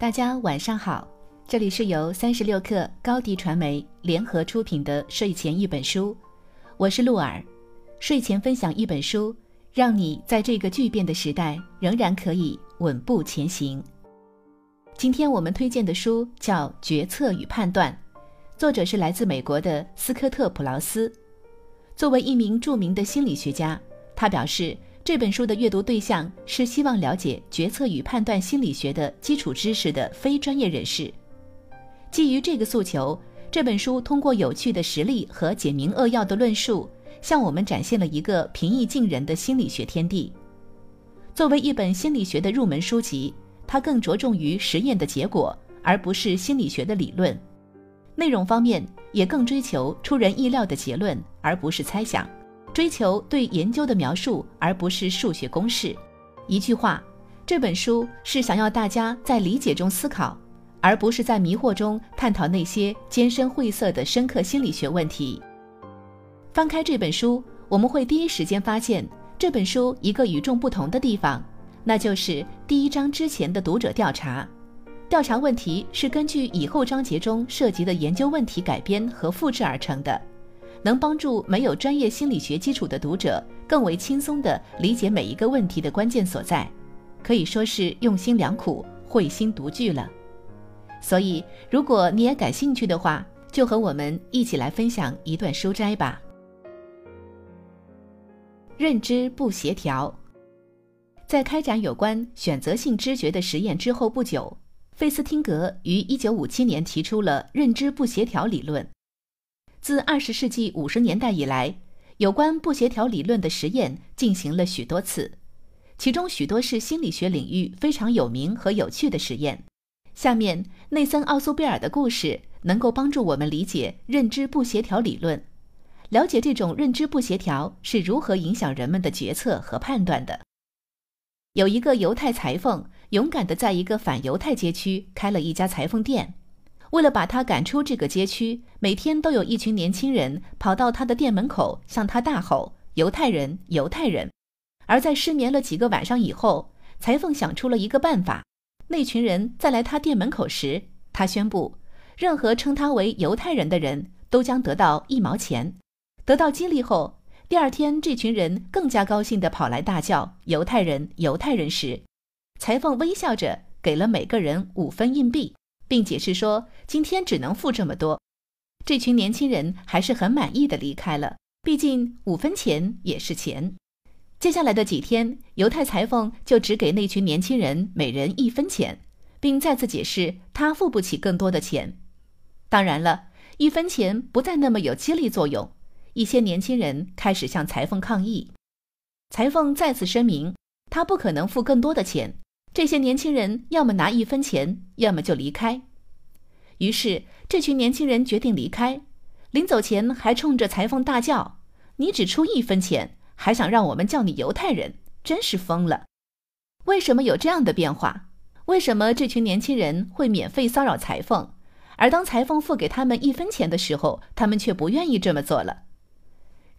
大家晚上好，这里是由三十六克高低传媒联合出品的睡前一本书，我是陆儿，睡前分享一本书，让你在这个巨变的时代仍然可以稳步前行。今天我们推荐的书叫《决策与判断》，作者是来自美国的斯科特·普劳斯。作为一名著名的心理学家，他表示。这本书的阅读对象是希望了解决策与判断心理学的基础知识的非专业人士。基于这个诉求，这本书通过有趣的实例和简明扼要的论述，向我们展现了一个平易近人的心理学天地。作为一本心理学的入门书籍，它更着重于实验的结果，而不是心理学的理论。内容方面也更追求出人意料的结论，而不是猜想。追求对研究的描述，而不是数学公式。一句话，这本书是想要大家在理解中思考，而不是在迷惑中探讨那些艰深晦涩的深刻心理学问题。翻开这本书，我们会第一时间发现这本书一个与众不同的地方，那就是第一章之前的读者调查。调查问题是根据以后章节中涉及的研究问题改编和复制而成的。能帮助没有专业心理学基础的读者更为轻松地理解每一个问题的关键所在，可以说是用心良苦、慧心独具了。所以，如果你也感兴趣的话，就和我们一起来分享一段书摘吧。认知不协调，在开展有关选择性知觉的实验之后不久，费斯汀格于1957年提出了认知不协调理论。自二十世纪五十年代以来，有关不协调理论的实验进行了许多次，其中许多是心理学领域非常有名和有趣的实验。下面，内森·奥苏贝尔的故事能够帮助我们理解认知不协调理论，了解这种认知不协调是如何影响人们的决策和判断的。有一个犹太裁缝勇敢地在一个反犹太街区开了一家裁缝店。为了把他赶出这个街区，每天都有一群年轻人跑到他的店门口，向他大吼：“犹太人，犹太人！”而在失眠了几个晚上以后，裁缝想出了一个办法：那群人再来他店门口时，他宣布，任何称他为犹太人的人都将得到一毛钱。得到激励后，第二天这群人更加高兴地跑来大叫：“犹太人，犹太人！”时，裁缝微笑着给了每个人五分硬币。并解释说，今天只能付这么多。这群年轻人还是很满意的离开了，毕竟五分钱也是钱。接下来的几天，犹太裁缝就只给那群年轻人每人一分钱，并再次解释他付不起更多的钱。当然了，一分钱不再那么有激励作用，一些年轻人开始向裁缝抗议。裁缝再次声明，他不可能付更多的钱。这些年轻人要么拿一分钱，要么就离开。于是，这群年轻人决定离开。临走前，还冲着裁缝大叫：“你只出一分钱，还想让我们叫你犹太人？真是疯了！”为什么有这样的变化？为什么这群年轻人会免费骚扰裁缝，而当裁缝付给他们一分钱的时候，他们却不愿意这么做了？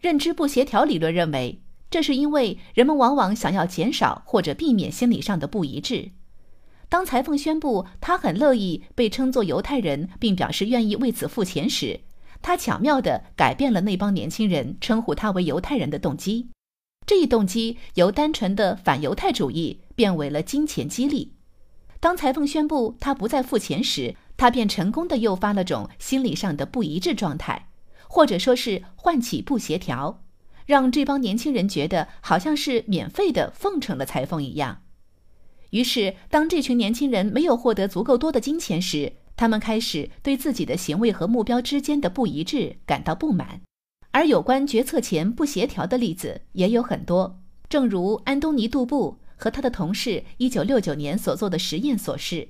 认知不协调理论认为。这是因为人们往往想要减少或者避免心理上的不一致。当裁缝宣布他很乐意被称作犹太人，并表示愿意为此付钱时，他巧妙地改变了那帮年轻人称呼他为犹太人的动机。这一动机由单纯的反犹太主义变为了金钱激励。当裁缝宣布他不再付钱时，他便成功地诱发了种心理上的不一致状态，或者说是唤起不协调。让这帮年轻人觉得好像是免费的奉承了裁缝一样。于是，当这群年轻人没有获得足够多的金钱时，他们开始对自己的行为和目标之间的不一致感到不满。而有关决策前不协调的例子也有很多，正如安东尼·杜布和他的同事1969年所做的实验所示，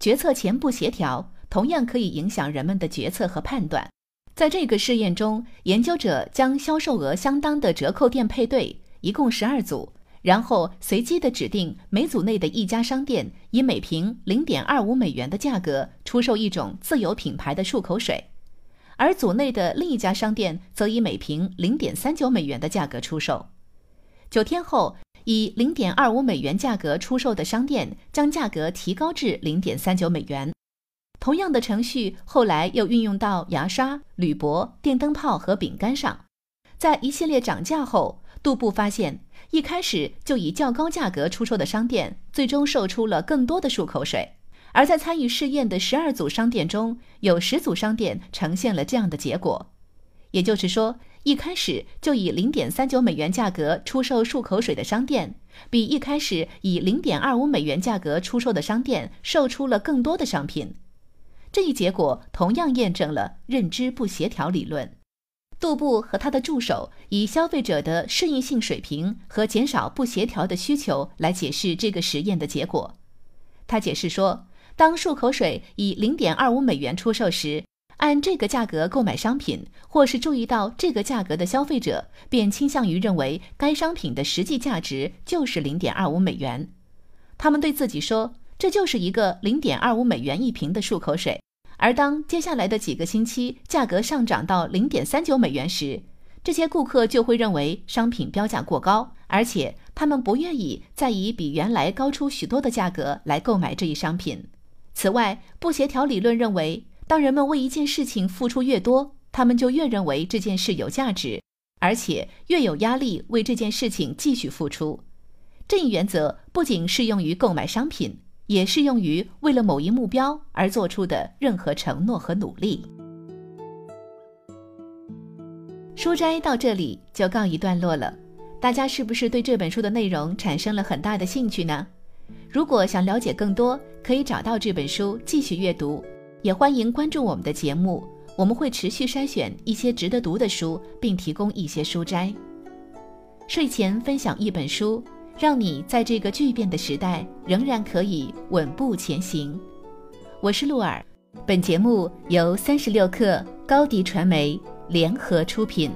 决策前不协调同样可以影响人们的决策和判断。在这个试验中，研究者将销售额相当的折扣店配对，一共十二组，然后随机的指定每组内的一家商店以每瓶零点二五美元的价格出售一种自有品牌的漱口水，而组内的另一家商店则以每瓶零点三九美元的价格出售。九天后，以零点二五美元价格出售的商店将价格提高至零点三九美元。同样的程序后来又运用到牙刷、铝箔、电灯泡和饼干上。在一系列涨价后，杜布发现，一开始就以较高价格出售的商店，最终售出了更多的漱口水。而在参与试验的十二组商店中，有十组商店呈现了这样的结果。也就是说，一开始就以零点三九美元价格出售漱口水的商店，比一开始以零点二五美元价格出售的商店售出了更多的商品。这一结果同样验证了认知不协调理论。杜布和他的助手以消费者的适应性水平和减少不协调的需求来解释这个实验的结果。他解释说，当漱口水以零点二五美元出售时，按这个价格购买商品，或是注意到这个价格的消费者，便倾向于认为该商品的实际价值就是零点二五美元。他们对自己说。这就是一个零点二五美元一瓶的漱口水，而当接下来的几个星期价格上涨到零点三九美元时，这些顾客就会认为商品标价过高，而且他们不愿意再以比原来高出许多的价格来购买这一商品。此外，不协调理论认为，当人们为一件事情付出越多，他们就越认为这件事有价值，而且越有压力为这件事情继续付出。这一原则不仅适用于购买商品。也适用于为了某一目标而做出的任何承诺和努力。书斋到这里就告一段落了，大家是不是对这本书的内容产生了很大的兴趣呢？如果想了解更多，可以找到这本书继续阅读，也欢迎关注我们的节目，我们会持续筛选一些值得读的书，并提供一些书斋。睡前分享一本书。让你在这个巨变的时代仍然可以稳步前行。我是鹿尔，本节目由三十六克高迪传媒联合出品。